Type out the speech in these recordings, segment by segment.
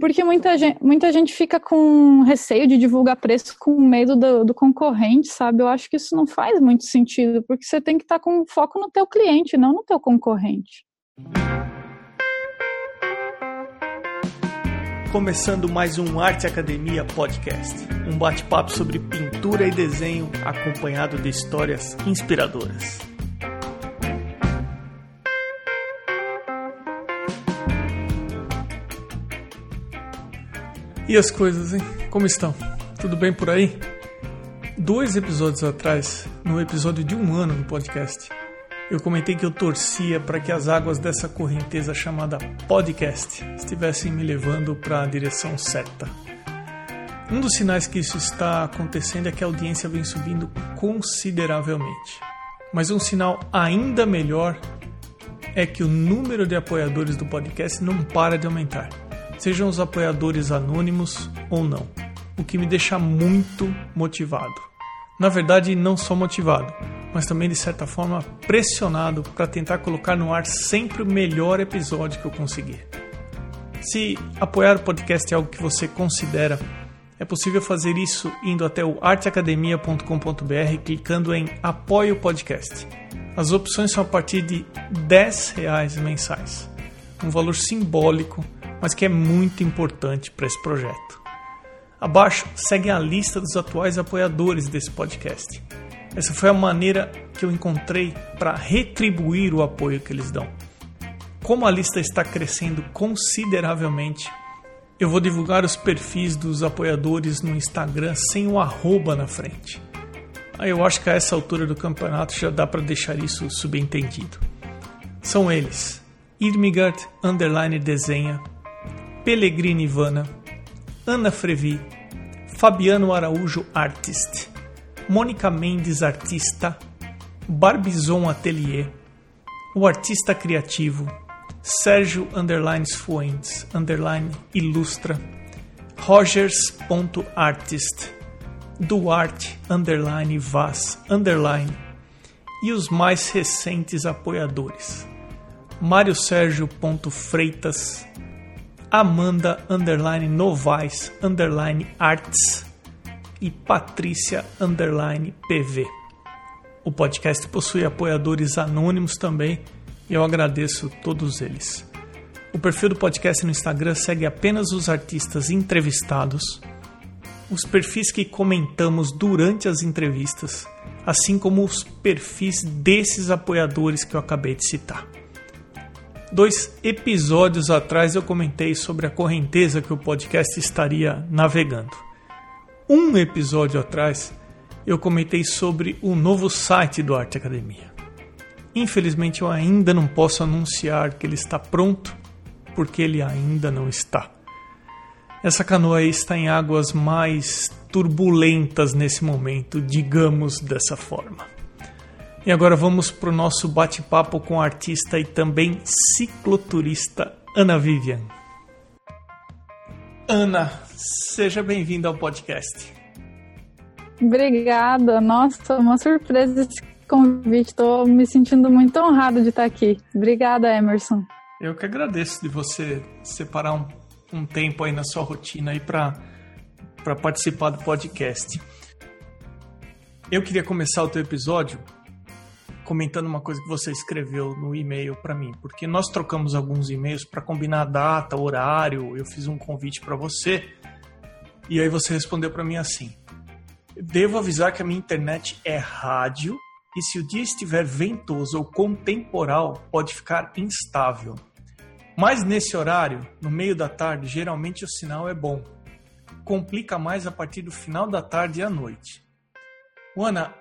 Porque muita gente, muita gente fica com receio de divulgar preço com medo do, do, concorrente, sabe? Eu acho que isso não faz muito sentido, porque você tem que estar com foco no teu cliente, não no teu concorrente. Começando mais um Arte Academia Podcast, um bate-papo sobre pintura e desenho acompanhado de histórias inspiradoras. E as coisas, hein? Como estão? Tudo bem por aí? Dois episódios atrás, no episódio de um ano no podcast, eu comentei que eu torcia para que as águas dessa correnteza chamada podcast estivessem me levando para a direção certa. Um dos sinais que isso está acontecendo é que a audiência vem subindo consideravelmente. Mas um sinal ainda melhor é que o número de apoiadores do podcast não para de aumentar sejam os apoiadores anônimos ou não, o que me deixa muito motivado. Na verdade, não só motivado, mas também de certa forma pressionado para tentar colocar no ar sempre o melhor episódio que eu conseguir. Se apoiar o podcast é algo que você considera, é possível fazer isso indo até o arteacademia.com.br clicando em Apoie o Podcast. As opções são a partir de R$ 10 mensais, um valor simbólico mas que é muito importante para esse projeto. Abaixo segue a lista dos atuais apoiadores desse podcast. Essa foi a maneira que eu encontrei para retribuir o apoio que eles dão. Como a lista está crescendo consideravelmente, eu vou divulgar os perfis dos apoiadores no Instagram sem o arroba na frente. Eu acho que a essa altura do campeonato já dá para deixar isso subentendido. São eles: Irmigard Desenha, Pellegrini Ivana, Ana Frevi, Fabiano Araújo Artist, Mônica Mendes Artista, Barbizon Atelier, o Artista Criativo, Sérgio Underlines Fuentes, Underline Ilustra, Rogers.artist, Duarte Underline Vaz Underline e os mais recentes apoiadores, Mário Sérgio Freitas, Amanda underline Novaes underline Arts e Patrícia underline PV. O podcast possui apoiadores anônimos também e eu agradeço todos eles. O perfil do podcast no Instagram segue apenas os artistas entrevistados, os perfis que comentamos durante as entrevistas, assim como os perfis desses apoiadores que eu acabei de citar. Dois episódios atrás eu comentei sobre a correnteza que o podcast estaria navegando. Um episódio atrás eu comentei sobre o novo site do Arte Academia. Infelizmente eu ainda não posso anunciar que ele está pronto, porque ele ainda não está. Essa canoa está em águas mais turbulentas nesse momento, digamos dessa forma. E agora vamos para o nosso bate-papo com a artista e também cicloturista Ana Vivian. Ana, seja bem-vinda ao podcast. Obrigada, nossa, uma surpresa esse convite. Estou me sentindo muito honrado de estar aqui. Obrigada, Emerson. Eu que agradeço de você separar um, um tempo aí na sua rotina aí para participar do podcast. Eu queria começar o teu episódio comentando uma coisa que você escreveu no e-mail para mim, porque nós trocamos alguns e-mails para combinar a data, horário. Eu fiz um convite para você e aí você respondeu para mim assim: Devo avisar que a minha internet é rádio e se o dia estiver ventoso ou contemporal, pode ficar instável. Mas nesse horário, no meio da tarde, geralmente o sinal é bom. Complica mais a partir do final da tarde e à noite. Ana,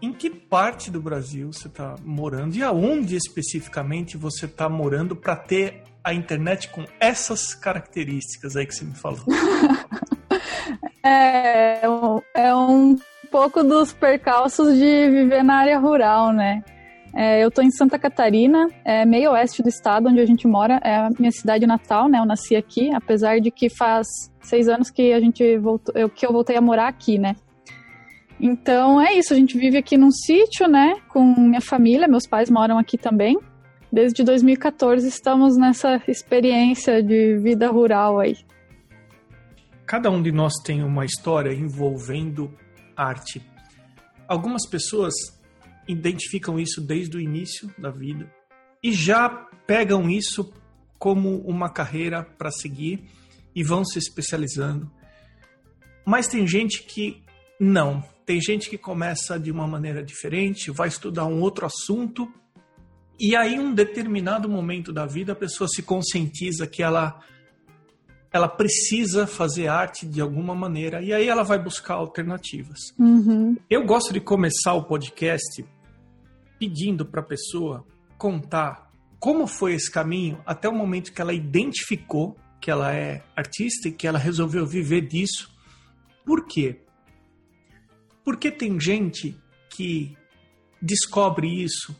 em que parte do Brasil você está morando e aonde especificamente você está morando para ter a internet com essas características aí que você me falou? é, é um pouco dos percalços de viver na área rural, né? É, eu estou em Santa Catarina, é meio oeste do estado onde a gente mora, é a minha cidade natal, né? Eu nasci aqui, apesar de que faz seis anos que a gente voltou, eu, que eu voltei a morar aqui, né? Então é isso, a gente vive aqui num sítio, né, com minha família, meus pais moram aqui também. Desde 2014 estamos nessa experiência de vida rural aí. Cada um de nós tem uma história envolvendo arte. Algumas pessoas identificam isso desde o início da vida e já pegam isso como uma carreira para seguir e vão se especializando. Mas tem gente que não. Tem gente que começa de uma maneira diferente, vai estudar um outro assunto e aí, em um determinado momento da vida, a pessoa se conscientiza que ela ela precisa fazer arte de alguma maneira e aí ela vai buscar alternativas. Uhum. Eu gosto de começar o podcast pedindo para a pessoa contar como foi esse caminho até o momento que ela identificou que ela é artista e que ela resolveu viver disso. Por quê? Porque tem gente que descobre isso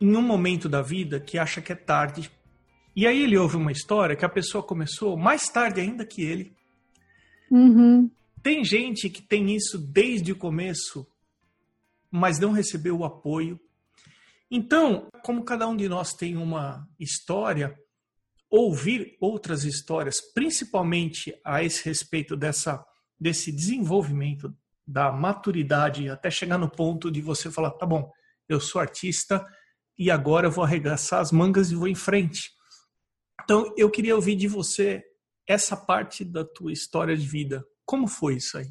em um momento da vida que acha que é tarde e aí ele ouve uma história que a pessoa começou mais tarde ainda que ele. Uhum. Tem gente que tem isso desde o começo, mas não recebeu o apoio. Então, como cada um de nós tem uma história, ouvir outras histórias, principalmente a esse respeito dessa, desse desenvolvimento da maturidade, até chegar no ponto de você falar: tá bom, eu sou artista e agora eu vou arregaçar as mangas e vou em frente. Então, eu queria ouvir de você essa parte da tua história de vida. Como foi isso aí?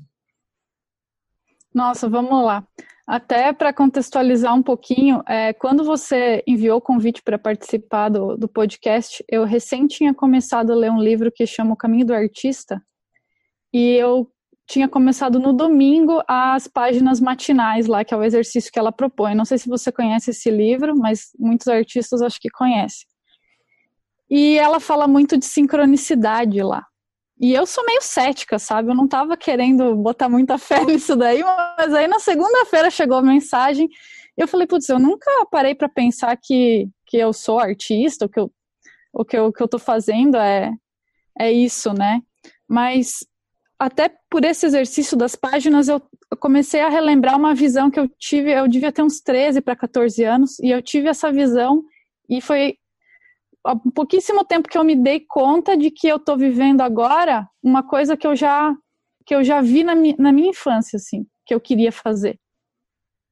Nossa, vamos lá. Até para contextualizar um pouquinho, é, quando você enviou o convite para participar do, do podcast, eu recém tinha começado a ler um livro que chama O Caminho do Artista, e eu tinha começado no domingo as páginas matinais lá, que é o exercício que ela propõe. Não sei se você conhece esse livro, mas muitos artistas acho que conhecem. E ela fala muito de sincronicidade lá. E eu sou meio cética, sabe? Eu não estava querendo botar muita fé nisso daí, mas aí na segunda-feira chegou a mensagem. E eu falei, putz, eu nunca parei para pensar que, que eu sou artista, o que eu, o que eu, que eu tô fazendo é, é isso, né? Mas até por esse exercício das páginas, eu, comecei a relembrar uma visão que eu tive, eu devia ter uns 13 para 14 anos, e eu tive essa visão, e foi há pouquíssimo tempo que eu me dei conta de que eu estou vivendo agora uma coisa que eu já que eu já vi na, mi, na minha infância, assim, que eu queria fazer.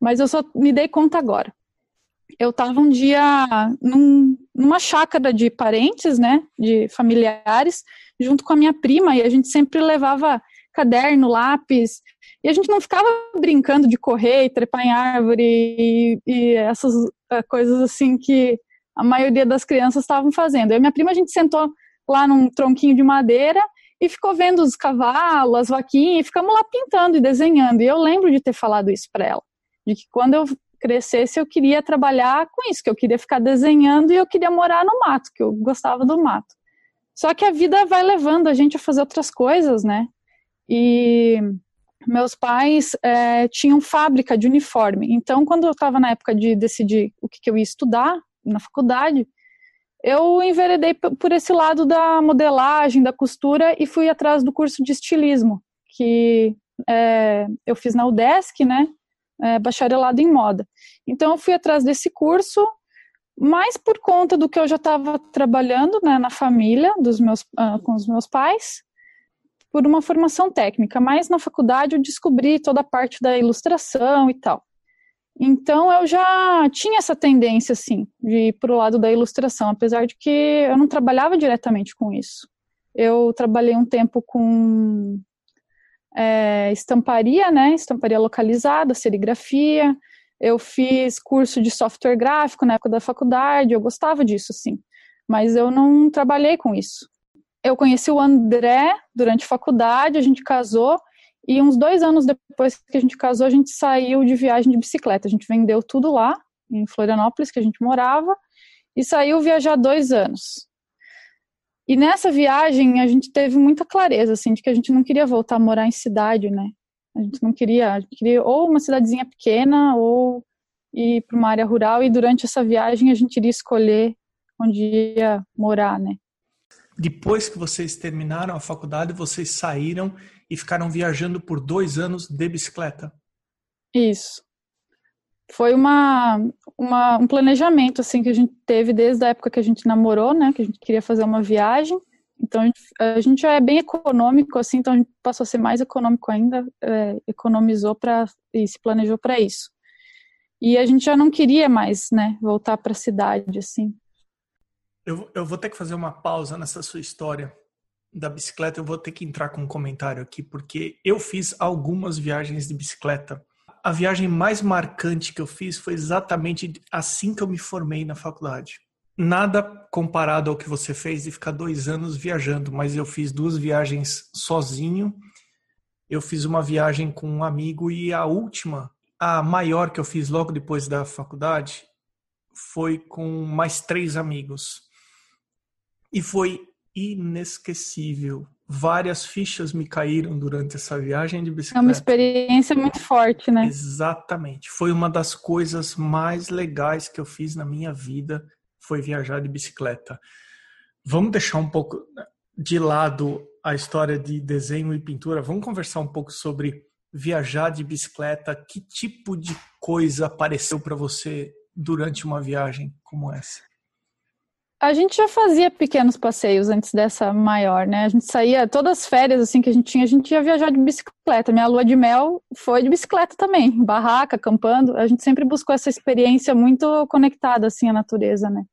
Mas eu só me dei conta agora. Eu estava um dia num, numa chácara de parentes, né, de familiares, junto com a minha prima, e a gente sempre levava caderno, lápis, e a gente não ficava brincando de correr, trepar em árvore e, e essas uh, coisas assim que a maioria das crianças estavam fazendo. E minha prima, a gente sentou lá num tronquinho de madeira e ficou vendo os cavalos, as vaquinhas, e ficamos lá pintando e desenhando. E eu lembro de ter falado isso para ela, de que quando eu crescesse eu queria trabalhar com isso, que eu queria ficar desenhando e eu queria morar no mato, que eu gostava do mato. Só que a vida vai levando a gente a fazer outras coisas, né? E meus pais é, tinham fábrica de uniforme. Então, quando eu estava na época de decidir o que, que eu ia estudar, na faculdade, eu enveredei por esse lado da modelagem, da costura e fui atrás do curso de estilismo, que é, eu fiz na UDESC, né? É, bacharelado em moda. Então eu fui atrás desse curso, mais por conta do que eu já estava trabalhando né, na família dos meus, uh, com os meus pais, por uma formação técnica. Mas na faculdade eu descobri toda a parte da ilustração e tal. Então eu já tinha essa tendência, assim, de ir para o lado da ilustração, apesar de que eu não trabalhava diretamente com isso. Eu trabalhei um tempo com é, estamparia, né? Estamparia localizada, serigrafia. Eu fiz curso de software gráfico na época da faculdade, eu gostava disso, sim. Mas eu não trabalhei com isso. Eu conheci o André durante a faculdade, a gente casou, e uns dois anos depois que a gente casou, a gente saiu de viagem de bicicleta. A gente vendeu tudo lá, em Florianópolis, que a gente morava, e saiu viajar dois anos. E nessa viagem a gente teve muita clareza, assim, de que a gente não queria voltar a morar em cidade, né? A gente não queria, gente queria ou uma cidadezinha pequena ou ir para uma área rural. E durante essa viagem a gente iria escolher onde ia morar, né? Depois que vocês terminaram a faculdade, vocês saíram e ficaram viajando por dois anos de bicicleta. Isso. Foi uma, uma, um planejamento assim que a gente teve desde a época que a gente namorou, né? Que a gente queria fazer uma viagem Então a gente, já é bem econômico, assim, então a gente passou a ser mais econômico ainda, é, economizou para e se planejou para isso. E a gente já não queria mais, né, voltar para a cidade, assim. Eu, eu vou ter que fazer uma pausa nessa sua história da bicicleta. Eu vou ter que entrar com um comentário aqui, porque eu fiz algumas viagens de bicicleta. A viagem mais marcante que eu fiz foi exatamente assim que eu me formei na faculdade. Nada comparado ao que você fez de ficar dois anos viajando, mas eu fiz duas viagens sozinho. Eu fiz uma viagem com um amigo e a última, a maior que eu fiz logo depois da faculdade, foi com mais três amigos. E foi inesquecível. Várias fichas me caíram durante essa viagem de bicicleta. É uma experiência muito forte, né? Exatamente. Foi uma das coisas mais legais que eu fiz na minha vida, foi viajar de bicicleta. Vamos deixar um pouco de lado a história de desenho e pintura. Vamos conversar um pouco sobre viajar de bicicleta. Que tipo de coisa apareceu para você durante uma viagem como essa? A gente já fazia pequenos passeios antes dessa maior, né? A gente saía, todas as férias assim que a gente tinha, a gente ia viajar de bicicleta. Minha lua de mel foi de bicicleta também, barraca, acampando. A gente sempre buscou essa experiência muito conectada assim à natureza, né?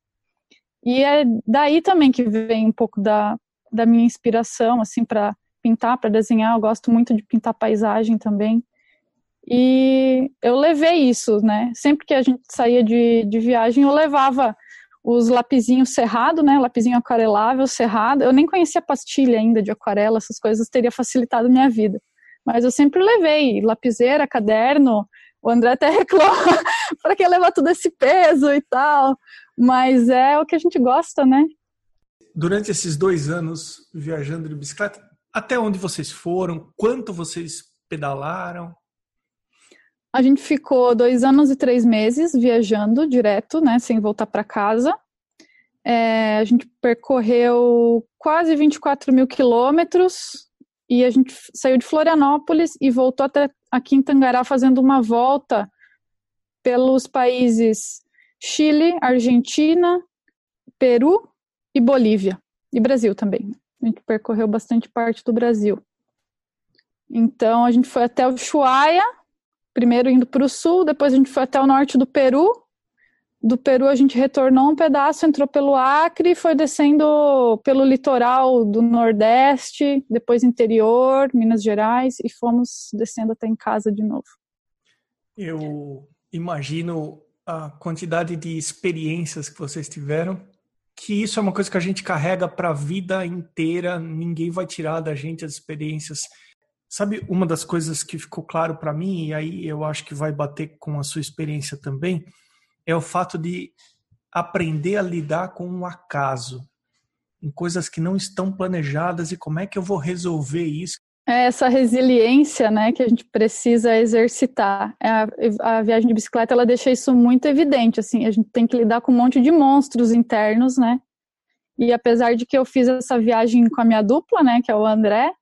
E é daí também que vem um pouco da, da minha inspiração assim para pintar, para desenhar. Eu gosto muito de pintar paisagem também. E eu levei isso, né? Sempre que a gente saía de, de viagem, eu levava os lapisinhos cerrado, né, lapisinho aquarelável cerrado. Eu nem conhecia pastilha ainda de aquarela, essas coisas teria facilitado minha vida. Mas eu sempre levei lapiseira, caderno. O André até reclama para que levar todo esse peso e tal. Mas é o que a gente gosta, né? Durante esses dois anos viajando de bicicleta, até onde vocês foram? Quanto vocês pedalaram? A gente ficou dois anos e três meses viajando direto, né, sem voltar para casa. É, a gente percorreu quase 24 mil quilômetros e a gente saiu de Florianópolis e voltou até aqui em Tangará fazendo uma volta pelos países Chile, Argentina, Peru e Bolívia. E Brasil também. A gente percorreu bastante parte do Brasil. Então a gente foi até o Ushuaia, primeiro indo para o sul, depois a gente foi até o norte do Peru. Do Peru a gente retornou um pedaço, entrou pelo Acre, foi descendo pelo litoral do Nordeste, depois interior, Minas Gerais, e fomos descendo até em casa de novo. Eu imagino a quantidade de experiências que vocês tiveram, que isso é uma coisa que a gente carrega para a vida inteira, ninguém vai tirar da gente as experiências Sabe, uma das coisas que ficou claro para mim, e aí eu acho que vai bater com a sua experiência também, é o fato de aprender a lidar com o acaso, em coisas que não estão planejadas e como é que eu vou resolver isso. É essa resiliência, né, que a gente precisa exercitar. É a, a viagem de bicicleta ela deixa isso muito evidente, assim, a gente tem que lidar com um monte de monstros internos, né? E apesar de que eu fiz essa viagem com a minha dupla, né, que é o André,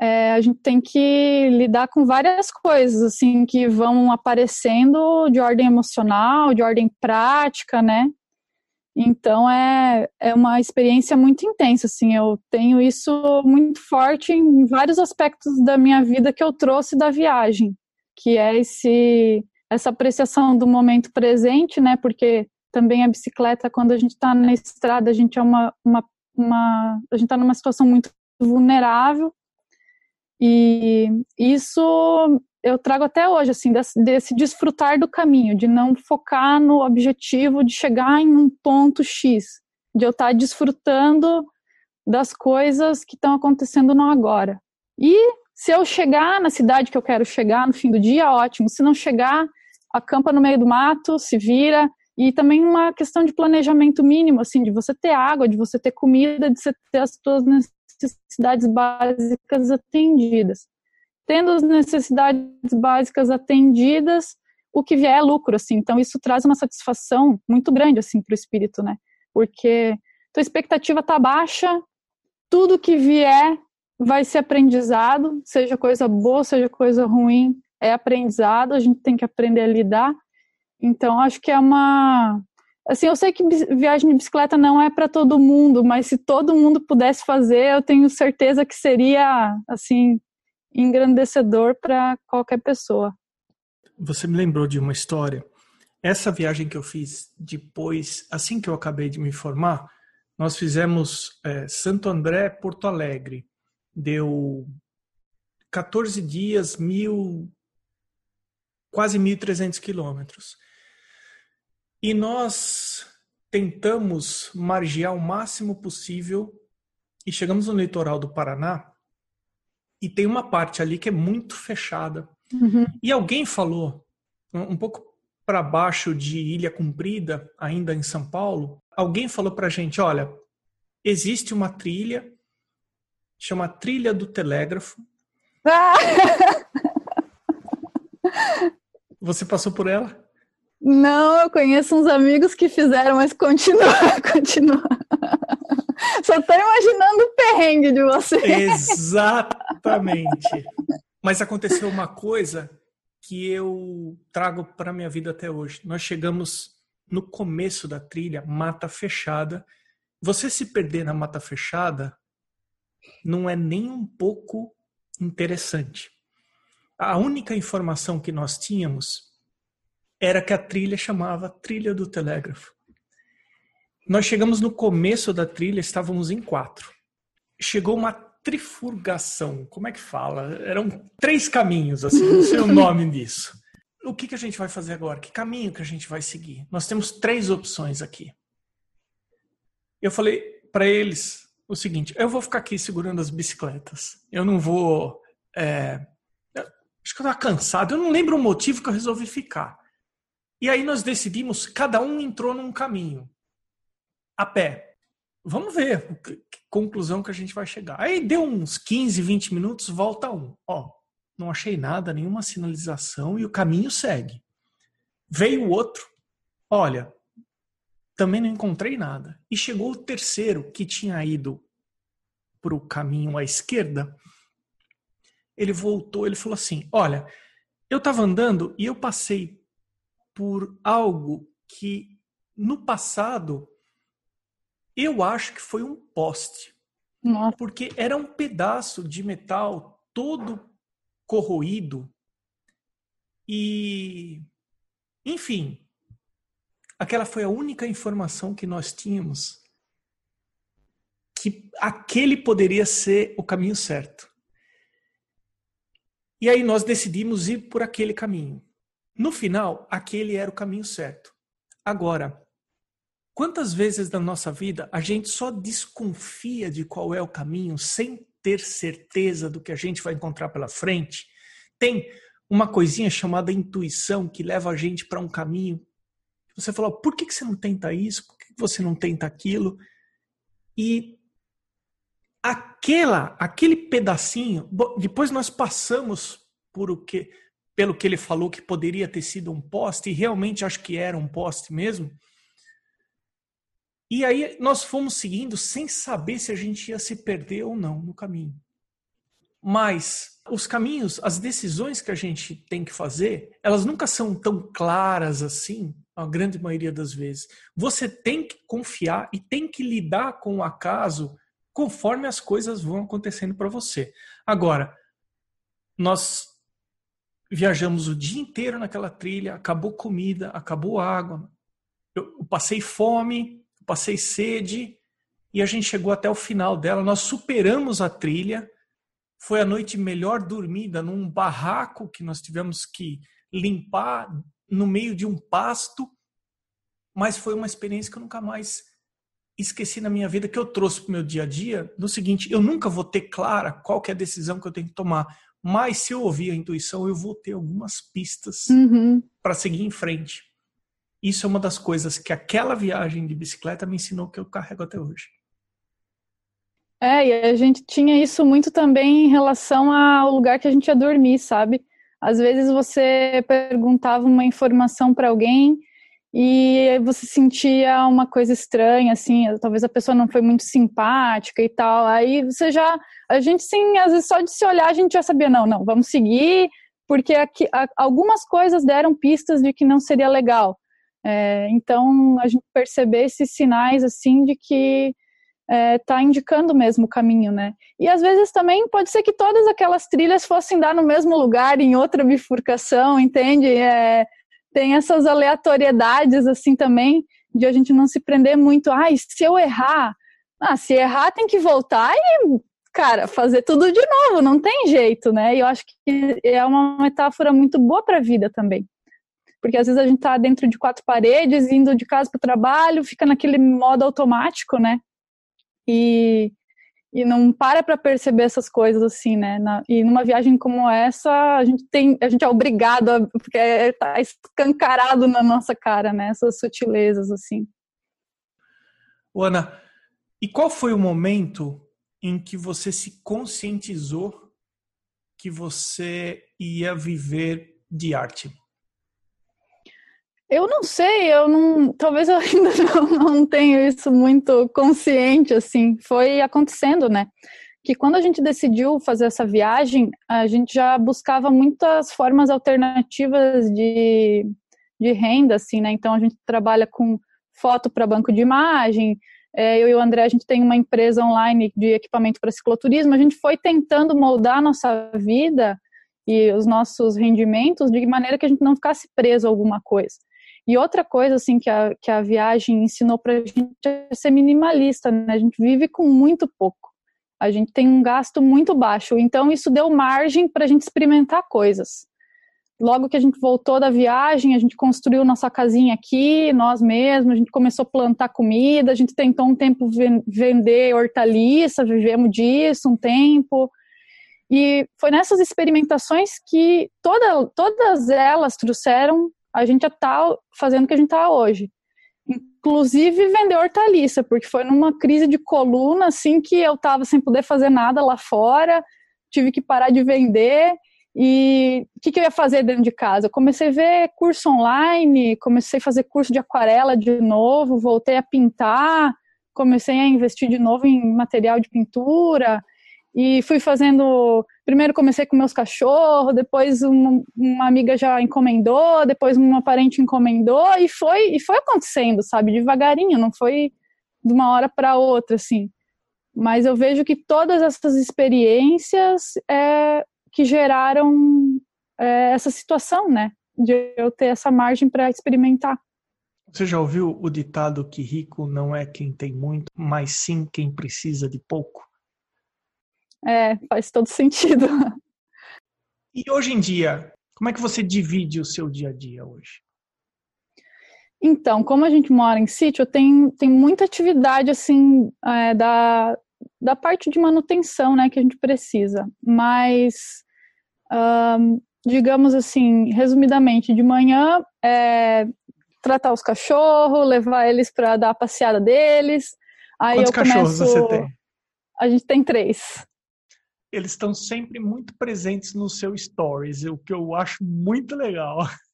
é, a gente tem que lidar com várias coisas, assim, que vão aparecendo de ordem emocional, de ordem prática, né? Então é, é uma experiência muito intensa, assim, eu tenho isso muito forte em vários aspectos da minha vida que eu trouxe da viagem, que é esse essa apreciação do momento presente, né? Porque também a bicicleta, quando a gente está na estrada, a gente é uma, uma, uma a gente está numa situação muito vulnerável e isso eu trago até hoje, assim, desse, desse, desfrutar do caminho, de não focar no objetivo de chegar em um ponto X, de eu estar desfrutando das coisas que estão acontecendo no agora. E se eu chegar na cidade que eu quero chegar no fim do dia, ótimo. Se não chegar, acampa no meio do mato, se vira. E também uma questão de planejamento mínimo, assim, de você ter água, de você ter comida, de você ter as suas necessidades básicas atendidas. Tendo as necessidades básicas atendidas, o que vier é lucro, assim. Então isso traz uma satisfação muito grande assim para o espírito, né? Porque tua expectativa tá baixa, tudo que vier vai ser aprendizado, seja coisa boa, seja coisa ruim, é aprendizado, a gente tem que aprender a lidar. Então acho que é uma assim, eu sei que viagem de bicicleta não é para todo mundo, mas se todo mundo pudesse fazer, eu tenho certeza que seria, assim, engrandecedor para qualquer pessoa. Você me lembrou de uma história. Essa viagem que eu fiz depois, assim que eu acabei de me formar, nós fizemos é, Santo André, Porto Alegre. Deu 14 dias, mil, quase 1.300 quilômetros. E nós tentamos margear o máximo possível e chegamos no litoral do Paraná e tem uma parte ali que é muito fechada. Uhum. E alguém falou, um pouco para baixo de Ilha Comprida, ainda em São Paulo, alguém falou para a gente: olha, existe uma trilha, chama Trilha do Telégrafo. Ah! Você passou por ela? Não, eu conheço uns amigos que fizeram, mas continua, continua. Só tô imaginando o perrengue de você. Exatamente. Mas aconteceu uma coisa que eu trago para minha vida até hoje. Nós chegamos no começo da trilha, mata fechada. Você se perder na mata fechada não é nem um pouco interessante. A única informação que nós tínhamos era que a trilha chamava Trilha do Telégrafo. Nós chegamos no começo da trilha, estávamos em quatro. Chegou uma trifurgação, como é que fala? Eram três caminhos, assim, não sei o nome disso. O que, que a gente vai fazer agora? Que caminho que a gente vai seguir? Nós temos três opções aqui. Eu falei para eles o seguinte: eu vou ficar aqui segurando as bicicletas. Eu não vou. É, acho que eu estava cansado. Eu não lembro o motivo que eu resolvi ficar. E aí nós decidimos, cada um entrou num caminho. A pé. Vamos ver que conclusão que a gente vai chegar. Aí deu uns 15, 20 minutos, volta um. Ó, não achei nada, nenhuma sinalização e o caminho segue. Veio o outro. Olha, também não encontrei nada. E chegou o terceiro, que tinha ido para o caminho à esquerda. Ele voltou, ele falou assim: Olha, eu estava andando e eu passei por algo que no passado eu acho que foi um poste. Nossa. Porque era um pedaço de metal todo corroído e enfim, aquela foi a única informação que nós tínhamos que aquele poderia ser o caminho certo. E aí nós decidimos ir por aquele caminho. No final, aquele era o caminho certo. Agora, quantas vezes na nossa vida a gente só desconfia de qual é o caminho sem ter certeza do que a gente vai encontrar pela frente? Tem uma coisinha chamada intuição que leva a gente para um caminho. Você fala, por que, você não tenta isso? Por que você não tenta aquilo? E aquela, aquele pedacinho, depois nós passamos por o que pelo que ele falou que poderia ter sido um poste, e realmente acho que era um poste mesmo. E aí nós fomos seguindo sem saber se a gente ia se perder ou não no caminho. Mas os caminhos, as decisões que a gente tem que fazer, elas nunca são tão claras assim, a grande maioria das vezes. Você tem que confiar e tem que lidar com o acaso conforme as coisas vão acontecendo para você. Agora, nós viajamos o dia inteiro naquela trilha, acabou comida, acabou água. Eu, passei fome, passei sede e a gente chegou até o final dela. Nós superamos a trilha. Foi a noite melhor dormida num barraco que nós tivemos que limpar no meio de um pasto. Mas foi uma experiência que eu nunca mais esqueci na minha vida, que eu trouxe para o meu dia a dia. No seguinte, eu nunca vou ter clara qual é a decisão que eu tenho que tomar mas se eu ouvir a intuição, eu vou ter algumas pistas uhum. para seguir em frente. Isso é uma das coisas que aquela viagem de bicicleta me ensinou que eu carrego até hoje. É, e a gente tinha isso muito também em relação ao lugar que a gente ia dormir, sabe? Às vezes você perguntava uma informação para alguém e você sentia uma coisa estranha, assim, talvez a pessoa não foi muito simpática e tal. Aí você já, a gente sim, às vezes só de se olhar a gente já sabia, não, não, vamos seguir, porque aqui, algumas coisas deram pistas de que não seria legal. É, então, a gente perceber esses sinais, assim, de que está é, indicando mesmo o caminho, né? E às vezes também pode ser que todas aquelas trilhas fossem dar no mesmo lugar, em outra bifurcação, entende? É, tem essas aleatoriedades, assim, também, de a gente não se prender muito. Ai, se eu errar, ah, se errar tem que voltar e, cara, fazer tudo de novo, não tem jeito, né? E eu acho que é uma metáfora muito boa para a vida também. Porque às vezes a gente está dentro de quatro paredes, indo de casa para o trabalho, fica naquele modo automático, né? E, e não para para perceber essas coisas assim, né? Na, e numa viagem como essa, a gente tem, a gente é obrigado, a, porque está escancarado na nossa cara, né? Essas sutilezas assim. Ana, e qual foi o momento em que você se conscientizou que você ia viver de arte? Eu não sei, eu não, talvez eu ainda não, não tenho isso muito consciente assim. Foi acontecendo, né? Que quando a gente decidiu fazer essa viagem, a gente já buscava muitas formas alternativas de, de renda, assim, né? Então a gente trabalha com foto para banco de imagem. É, eu e o André, a gente tem uma empresa online de equipamento para cicloturismo. A gente foi tentando moldar a nossa vida e os nossos rendimentos de maneira que a gente não ficasse preso a alguma coisa. E outra coisa, assim, que a, que a viagem ensinou para a gente é ser minimalista, né? A gente vive com muito pouco. A gente tem um gasto muito baixo. Então, isso deu margem para a gente experimentar coisas. Logo que a gente voltou da viagem, a gente construiu nossa casinha aqui, nós mesmos, a gente começou a plantar comida, a gente tentou um tempo vender hortaliça, vivemos disso um tempo. E foi nessas experimentações que toda, todas elas trouxeram a gente já tá fazendo o que a gente tá hoje. Inclusive vender hortaliça, porque foi numa crise de coluna, assim, que eu tava sem poder fazer nada lá fora, tive que parar de vender. E o que, que, eu ia fazer dentro de casa? Eu comecei a ver curso online, comecei a fazer curso de aquarela de novo, voltei a pintar, comecei a investir de novo em material de pintura e fui fazendo primeiro comecei com meus cachorros, depois uma, uma, amiga já encomendou, depois uma parente encomendou e foi e foi acontecendo, sabe, devagarinho, não foi de uma hora para outra assim. Mas eu vejo que todas essas experiências é, que geraram é, essa situação, né, de eu ter essa margem para experimentar. Você já ouviu o ditado que rico não é quem tem muito, mas sim quem precisa de pouco? É, faz todo sentido. E hoje em dia, como é que você divide o seu dia a dia hoje? Então, como a gente mora em sítio, tem, tem muita atividade, assim, é, da, da parte de manutenção, né, que a gente precisa. Mas, um, digamos assim, resumidamente, de manhã é tratar os cachorros, levar eles para dar a passeada deles. Aí Quantos eu começo... cachorros você tem? A gente tem três eles estão sempre muito presentes no seu stories, o que eu acho muito legal.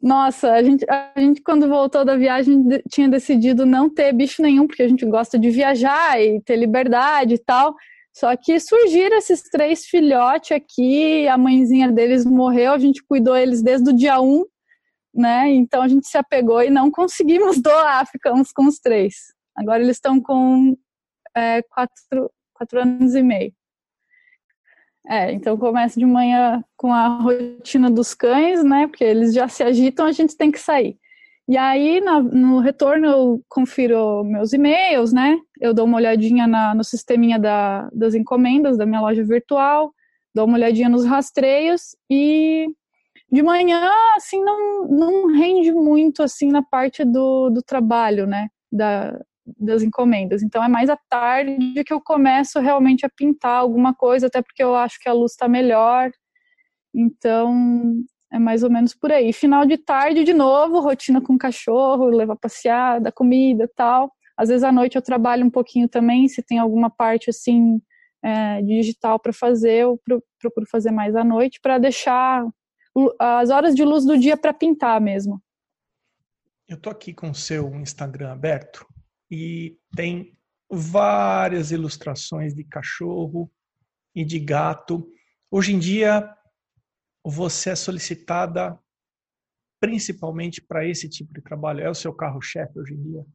Nossa, a gente, a gente quando voltou da viagem tinha decidido não ter bicho nenhum, porque a gente gosta de viajar e ter liberdade e tal. Só que surgiram esses três filhotes aqui, a mãezinha deles morreu, a gente cuidou eles desde o dia um, né? Então a gente se apegou e não conseguimos doar, ficamos com os três. Agora eles estão com é, quatro, quatro anos e meio. É, então começa de manhã com a rotina dos cães, né? Porque eles já se agitam, a gente tem que sair. E aí, na, no retorno, eu confiro meus e-mails, né? Eu dou uma olhadinha na, no sisteminha da, das encomendas da minha loja virtual, dou uma olhadinha nos rastreios e de manhã, assim, não, não rende muito, assim, na parte do, do trabalho, né? Da, das encomendas. Então é mais à tarde que eu começo realmente a pintar alguma coisa, até porque eu acho que a luz está melhor. Então é mais ou menos por aí. Final de tarde, de novo, rotina com o cachorro, levar passear, dar comida tal. Às vezes à noite eu trabalho um pouquinho também, se tem alguma parte assim é, digital para fazer, eu procuro fazer mais à noite para deixar as horas de luz do dia para pintar mesmo. Eu tô aqui com o seu Instagram aberto e tem várias ilustrações de cachorro e de gato. Hoje em dia, você é solicitada principalmente para esse tipo de trabalho? É o seu carro-chefe hoje em dia?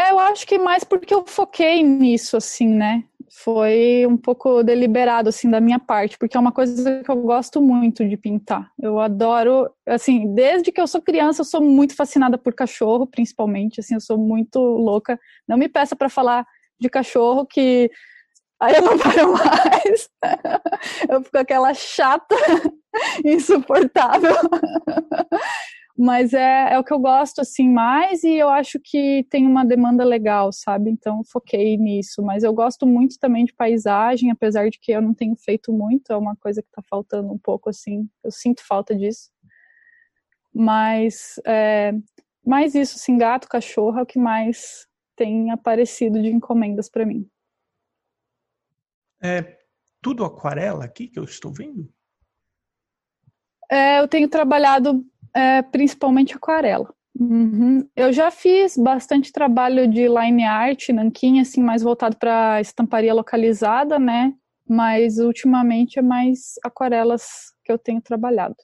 É, eu acho que mais porque eu foquei nisso, assim, né? Foi um pouco deliberado, assim, da minha parte, porque é uma coisa que eu gosto muito de pintar. Eu adoro, assim, desde que eu sou criança, eu sou muito fascinada por cachorro, principalmente, assim, eu sou muito louca. Não me peça para falar de cachorro que aí eu não paro mais. eu fico aquela chata, insuportável. Mas é, é o que eu gosto assim mais e eu acho que tem uma demanda legal, sabe? Então foquei nisso. Mas eu gosto muito também de paisagem, apesar de que eu não tenho feito muito, é uma coisa que está faltando um pouco assim. Eu sinto falta disso. Mas é, mais isso, assim, gato, cachorro é o que mais tem aparecido de encomendas para mim. É tudo aquarela aqui que eu estou vendo? É, eu tenho trabalhado é, principalmente aquarela. Uhum. Eu já fiz bastante trabalho de line art, nanquim, assim, mais voltado para estamparia localizada, né? Mas ultimamente é mais aquarelas que eu tenho trabalhado.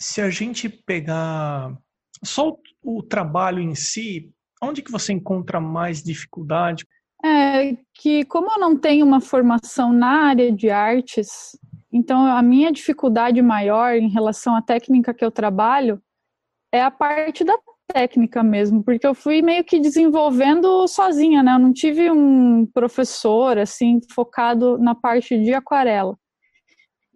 Se a gente pegar só o trabalho em si, onde que você encontra mais dificuldade? É que como eu não tenho uma formação na área de artes, então a minha dificuldade maior em relação à técnica que eu trabalho é a parte da técnica mesmo, porque eu fui meio que desenvolvendo sozinha, né? Eu não tive um professor assim focado na parte de aquarela.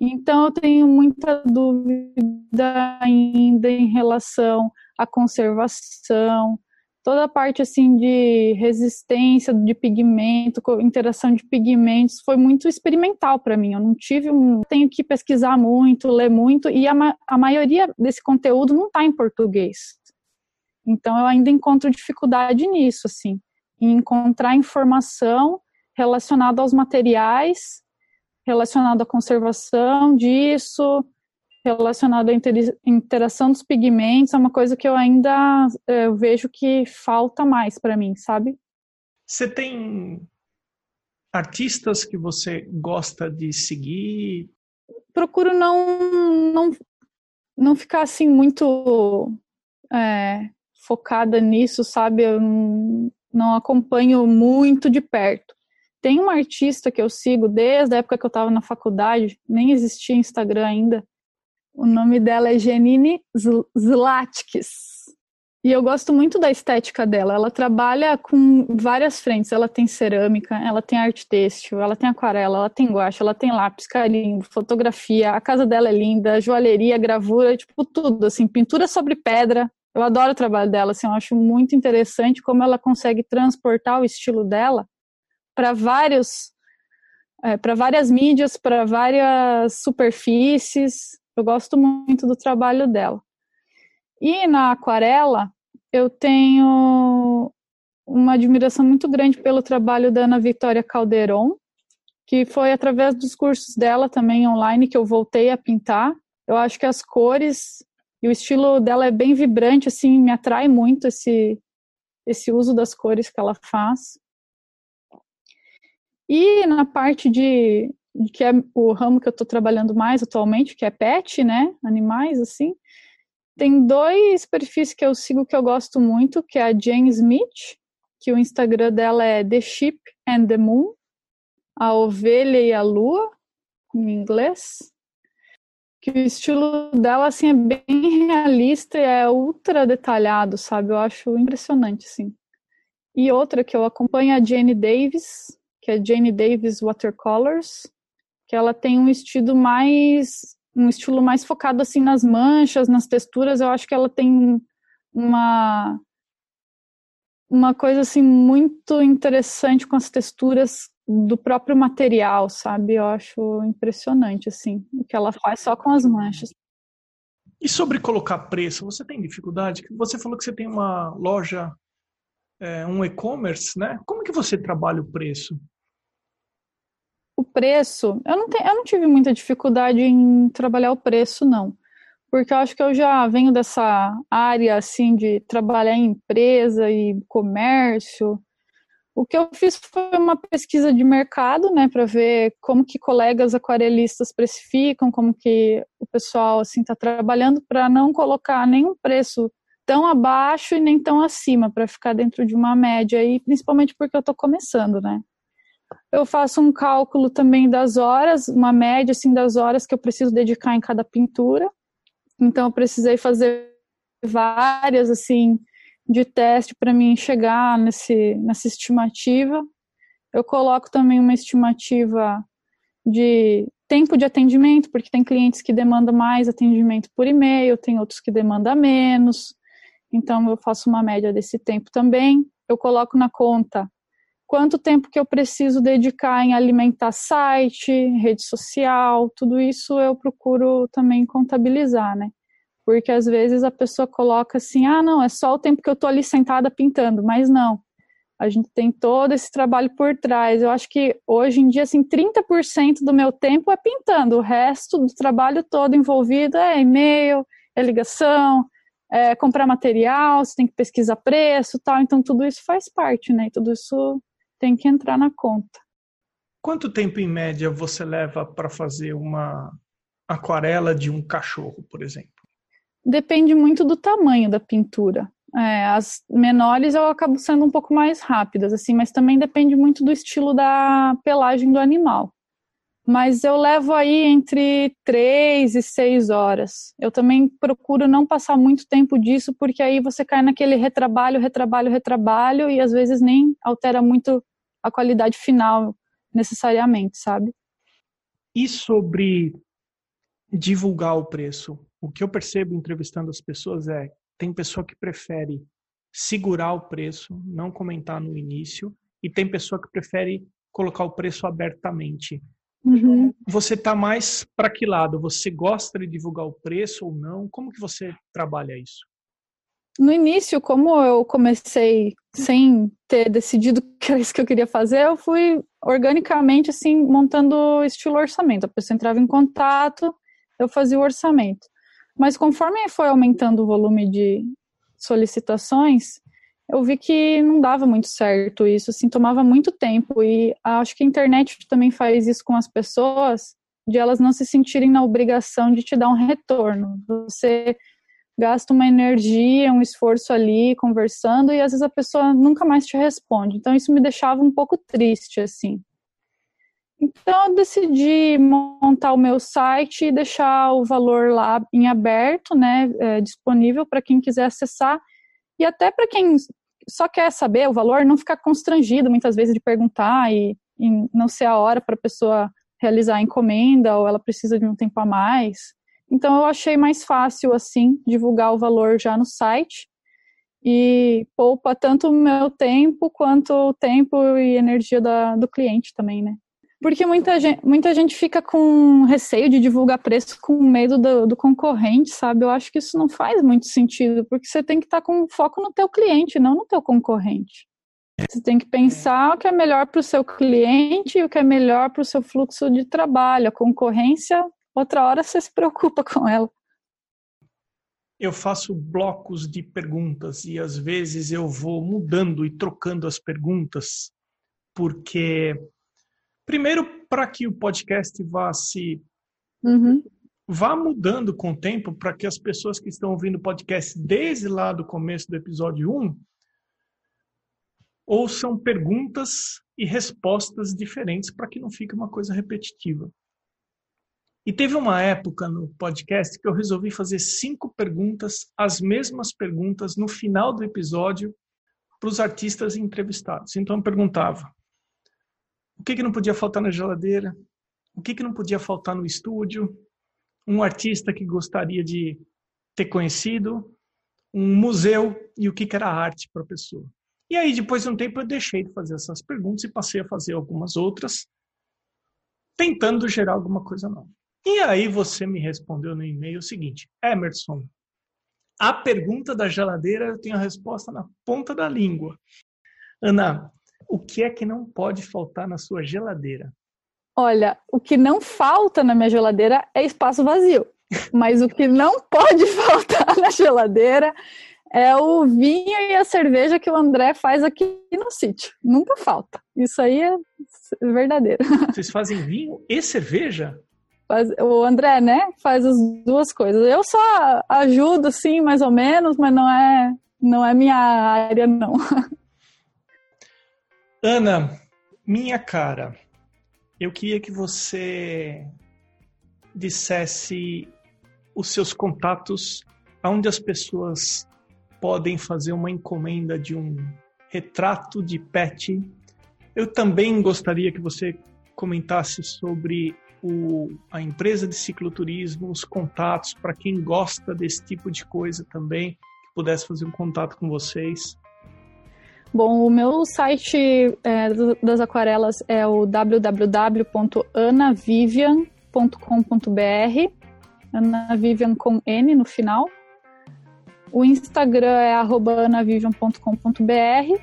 Então eu tenho muita dúvida ainda em relação à conservação, toda a parte assim de resistência de pigmento, interação de pigmentos foi muito experimental para mim. Eu não tive um, tenho que pesquisar muito, ler muito e a, a maioria desse conteúdo não está em português. Então eu ainda encontro dificuldade nisso, assim, em encontrar informação relacionada aos materiais, relacionada à conservação disso, relacionado à interação dos pigmentos é uma coisa que eu ainda é, eu vejo que falta mais para mim, sabe? Você tem artistas que você gosta de seguir? Procuro não não, não ficar assim muito é, focada nisso, sabe? Eu não, não acompanho muito de perto. Tem uma artista que eu sigo desde a época que eu estava na faculdade, nem existia Instagram ainda, o nome dela é Janine Zlatkis. E eu gosto muito da estética dela. Ela trabalha com várias frentes. Ela tem cerâmica, ela tem arte têxtil, ela tem aquarela, ela tem guache, ela tem lápis, carimbo, fotografia. A casa dela é linda, joalheria, gravura, tipo tudo, assim, pintura sobre pedra. Eu adoro o trabalho dela, assim, eu acho muito interessante como ela consegue transportar o estilo dela para vários é, para várias mídias, para várias superfícies. Eu gosto muito do trabalho dela. E na aquarela, eu tenho uma admiração muito grande pelo trabalho da Ana Vitória Calderon, que foi através dos cursos dela também online que eu voltei a pintar. Eu acho que as cores e o estilo dela é bem vibrante, assim, me atrai muito esse esse uso das cores que ela faz. E na parte de que é o ramo que eu estou trabalhando mais atualmente, que é pet, né? Animais, assim. Tem dois perfis que eu sigo que eu gosto muito, que é a Jane Smith, que o Instagram dela é The Sheep and the Moon, a ovelha e a lua, em inglês. Que o estilo dela, assim, é bem realista e é ultra detalhado, sabe? Eu acho impressionante, assim. E outra que eu acompanho é a Jane Davis, que é Jane Davis Watercolors, ela tem um estilo mais um estilo mais focado assim nas manchas, nas texturas. Eu acho que ela tem uma uma coisa assim muito interessante com as texturas do próprio material, sabe? Eu acho impressionante assim o que ela faz só com as manchas. E sobre colocar preço, você tem dificuldade? Você falou que você tem uma loja, é, um e-commerce, né? Como que você trabalha o preço? Preço, eu não, tenho, eu não tive muita dificuldade em trabalhar o preço, não. Porque eu acho que eu já venho dessa área, assim, de trabalhar em empresa e comércio. O que eu fiz foi uma pesquisa de mercado, né, para ver como que colegas aquarelistas precificam, como que o pessoal assim está trabalhando, para não colocar nenhum preço tão abaixo e nem tão acima, para ficar dentro de uma média e principalmente porque eu estou começando, né. Eu faço um cálculo também das horas, uma média assim das horas que eu preciso dedicar em cada pintura. Então eu precisei fazer várias assim de teste para mim chegar nesse, nessa estimativa. Eu coloco também uma estimativa de tempo de atendimento, porque tem clientes que demandam mais atendimento por e-mail, tem outros que demandam menos. Então eu faço uma média desse tempo também. Eu coloco na conta quanto tempo que eu preciso dedicar em alimentar site, rede social, tudo isso eu procuro também contabilizar, né? Porque às vezes a pessoa coloca assim: ah, não, é só o tempo que eu estou ali sentada pintando, mas não. A gente tem todo esse trabalho por trás. Eu acho que hoje em dia, assim, 30% do meu tempo é pintando, o resto do trabalho todo envolvido é e-mail, é ligação, é comprar material, você tem que pesquisar preço tal. Então, tudo isso faz parte, né? E tudo isso tem que entrar na conta. Quanto tempo, em média, você leva para fazer uma aquarela de um cachorro, por exemplo? Depende muito do tamanho da pintura. É, as menores eu acabo sendo um pouco mais rápidas, assim, mas também depende muito do estilo da pelagem do animal. Mas eu levo aí entre três e seis horas. Eu também procuro não passar muito tempo disso, porque aí você cai naquele retrabalho, retrabalho, retrabalho, e às vezes nem altera muito a qualidade final necessariamente, sabe? E sobre divulgar o preço? o que eu percebo entrevistando as pessoas é tem pessoa que prefere segurar o preço, não comentar no início, e tem pessoa que prefere colocar o preço abertamente. Uhum. Você está mais para que lado? Você gosta de divulgar o preço ou não? Como que você trabalha isso? No início, como eu comecei sem ter decidido que era isso que eu queria fazer, eu fui organicamente assim montando estilo orçamento. A pessoa entrava em contato, eu fazia o orçamento. Mas conforme foi aumentando o volume de solicitações, eu vi que não dava muito certo isso, assim, tomava muito tempo e acho que a internet também faz isso com as pessoas, de elas não se sentirem na obrigação de te dar um retorno. Você gasta uma energia, um esforço ali conversando e às vezes a pessoa nunca mais te responde. Então isso me deixava um pouco triste assim. Então eu decidi montar o meu site e deixar o valor lá em aberto, né, é, disponível para quem quiser acessar e até para quem só quer saber o valor, não ficar constrangido muitas vezes de perguntar e, e não ser a hora para a pessoa realizar a encomenda ou ela precisa de um tempo a mais. Então eu achei mais fácil assim divulgar o valor já no site e poupa tanto o meu tempo quanto o tempo e energia da, do cliente também, né? Porque muita gente, muita gente fica com receio de divulgar preço com medo do, do, concorrente, sabe? Eu acho que isso não faz muito sentido, porque você tem que estar com foco no teu cliente, não no teu concorrente. Você tem que pensar o que é melhor para o seu cliente e o que é melhor para o seu fluxo de trabalho. A concorrência, outra hora você se preocupa com ela. Eu faço blocos de perguntas e às vezes eu vou mudando e trocando as perguntas, porque Primeiro, para que o podcast vá se uhum. vá mudando com o tempo, para que as pessoas que estão ouvindo o podcast desde lá do começo do episódio 1 ouçam perguntas e respostas diferentes para que não fique uma coisa repetitiva. E teve uma época no podcast que eu resolvi fazer cinco perguntas, as mesmas perguntas, no final do episódio, para os artistas entrevistados. Então eu perguntava: o que, que não podia faltar na geladeira? O que, que não podia faltar no estúdio? Um artista que gostaria de ter conhecido? Um museu? E o que, que era arte para a pessoa? E aí, depois de um tempo, eu deixei de fazer essas perguntas e passei a fazer algumas outras, tentando gerar alguma coisa nova. E aí você me respondeu no e-mail o seguinte: Emerson, a pergunta da geladeira eu tenho a resposta na ponta da língua. Ana, o que é que não pode faltar na sua geladeira? Olha, o que não falta na minha geladeira é espaço vazio. Mas o que não pode faltar na geladeira é o vinho e a cerveja que o André faz aqui no sítio. Nunca falta. Isso aí é verdadeiro. Vocês fazem vinho e cerveja? O André, né, faz as duas coisas. Eu só ajudo, sim, mais ou menos, mas não é, não é minha área, não. Ana, minha cara, eu queria que você dissesse os seus contatos, aonde as pessoas podem fazer uma encomenda de um retrato de pet. Eu também gostaria que você comentasse sobre o, a empresa de cicloturismo, os contatos para quem gosta desse tipo de coisa também, que pudesse fazer um contato com vocês. Bom, o meu site é, das aquarelas é o www.anavivian.com.br, Ana Vivian com N no final. O Instagram é anavivian.com.br.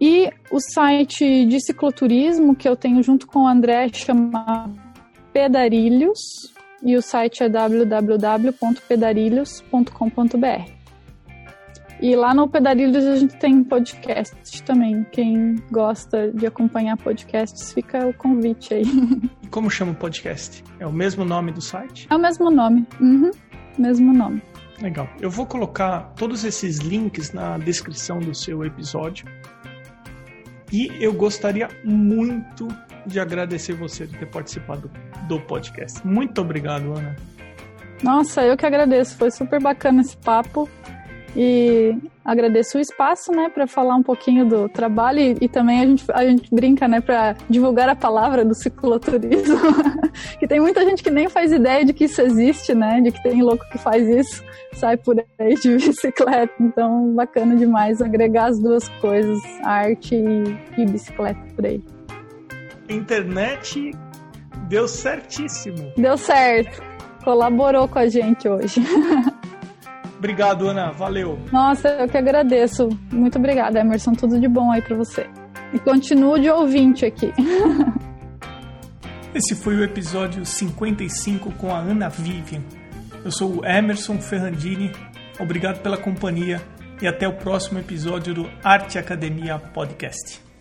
E o site de cicloturismo que eu tenho junto com o André chama Pedarilhos e o site é www.pedarilhos.com.br. E lá no Pedarilhos a gente tem podcast também. Quem gosta de acompanhar podcasts, fica o convite aí. E como chama o podcast? É o mesmo nome do site? É o mesmo nome. Uhum. Mesmo nome. Legal. Eu vou colocar todos esses links na descrição do seu episódio. E eu gostaria muito de agradecer você por ter participado do podcast. Muito obrigado, Ana. Nossa, eu que agradeço. Foi super bacana esse papo. E agradeço o espaço, né, para falar um pouquinho do trabalho e, e, também a gente, a gente brinca, né, para divulgar a palavra do cicloturismo. que tem muita gente que nem faz ideia de que isso existe, né, de que tem louco que faz isso, sai por aí de bicicleta. Então, bacana demais agregar as duas coisas, arte e, e bicicleta por aí. Internet deu certíssimo. Deu certo. Colaborou com a gente hoje. Obrigado, Ana. Valeu. Nossa, eu que agradeço. Muito obrigada, Emerson. Tudo de bom aí para você. E continue de ouvinte aqui. Esse foi o episódio 55 com a Ana Vivian. Eu sou o Emerson Ferrandini. Obrigado pela companhia e até o próximo episódio do Arte Academia Podcast.